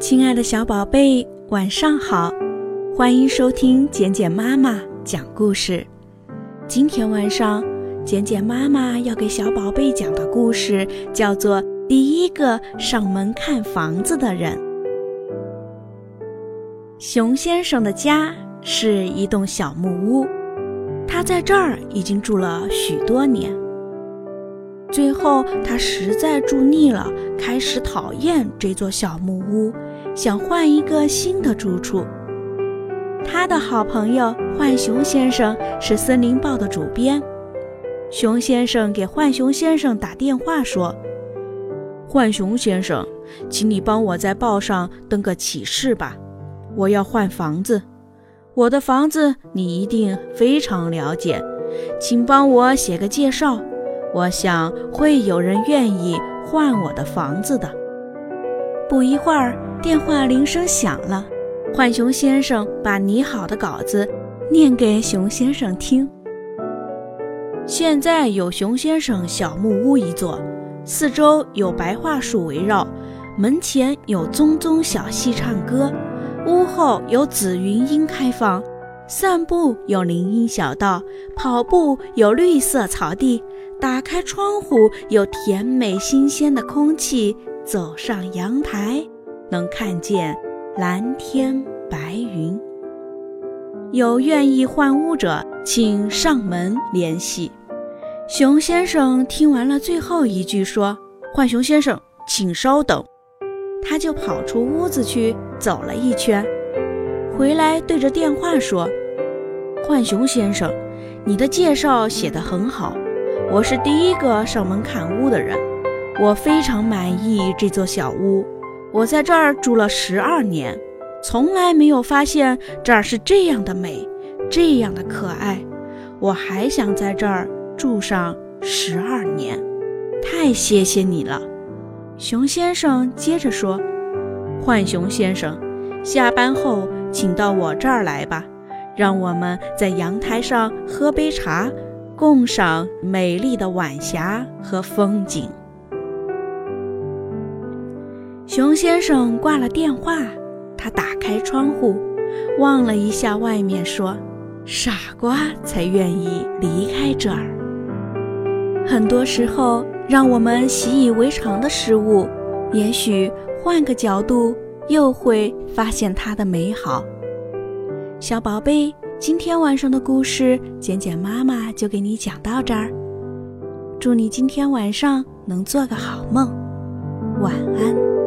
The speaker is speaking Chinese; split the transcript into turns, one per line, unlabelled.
亲爱的小宝贝，晚上好！欢迎收听简简妈妈讲故事。今天晚上，简简妈妈要给小宝贝讲的故事叫做《第一个上门看房子的人》。熊先生的家是一栋小木屋，他在这儿已经住了许多年。最后，他实在住腻了，开始讨厌这座小木屋，想换一个新的住处。他的好朋友浣熊先生是《森林报》的主编。熊先生给浣熊先生打电话说：“
浣熊先生，请你帮我在报上登个启事吧，我要换房子。我的房子你一定非常了解，请帮我写个介绍。”我想会有人愿意换我的房子的。
不一会儿，电话铃声响了，浣熊先生把拟好的稿子念给熊先生听。
现在有熊先生小木屋一座，四周有白桦树围绕，门前有棕棕小溪唱歌，屋后有紫云英开放。散步有林荫小道，跑步有绿色草地，打开窗户有甜美新鲜的空气，走上阳台能看见蓝天白云。有愿意换屋者，请上门联系。熊先生听完了最后一句，说：“浣熊先生，请稍等。”他就跑出屋子去走了一圈，回来对着电话说。浣熊先生，你的介绍写得很好。我是第一个上门看屋的人，我非常满意这座小屋。我在这儿住了十二年，从来没有发现这儿是这样的美，这样的可爱。我还想在这儿住上十二年。太谢谢你了，熊先生接着说：“浣熊先生，下班后请到我这儿来吧。”让我们在阳台上喝杯茶，共赏美丽的晚霞和风景。熊先生挂了电话，他打开窗户，望了一下外面，说：“傻瓜才愿意离开这儿。”很多时候，让我们习以为常的事物，也许换个角度，又会发现它的美好。小宝贝，今天晚上的故事，简简妈妈就给你讲到这儿。祝你今天晚上能做个好梦，晚安。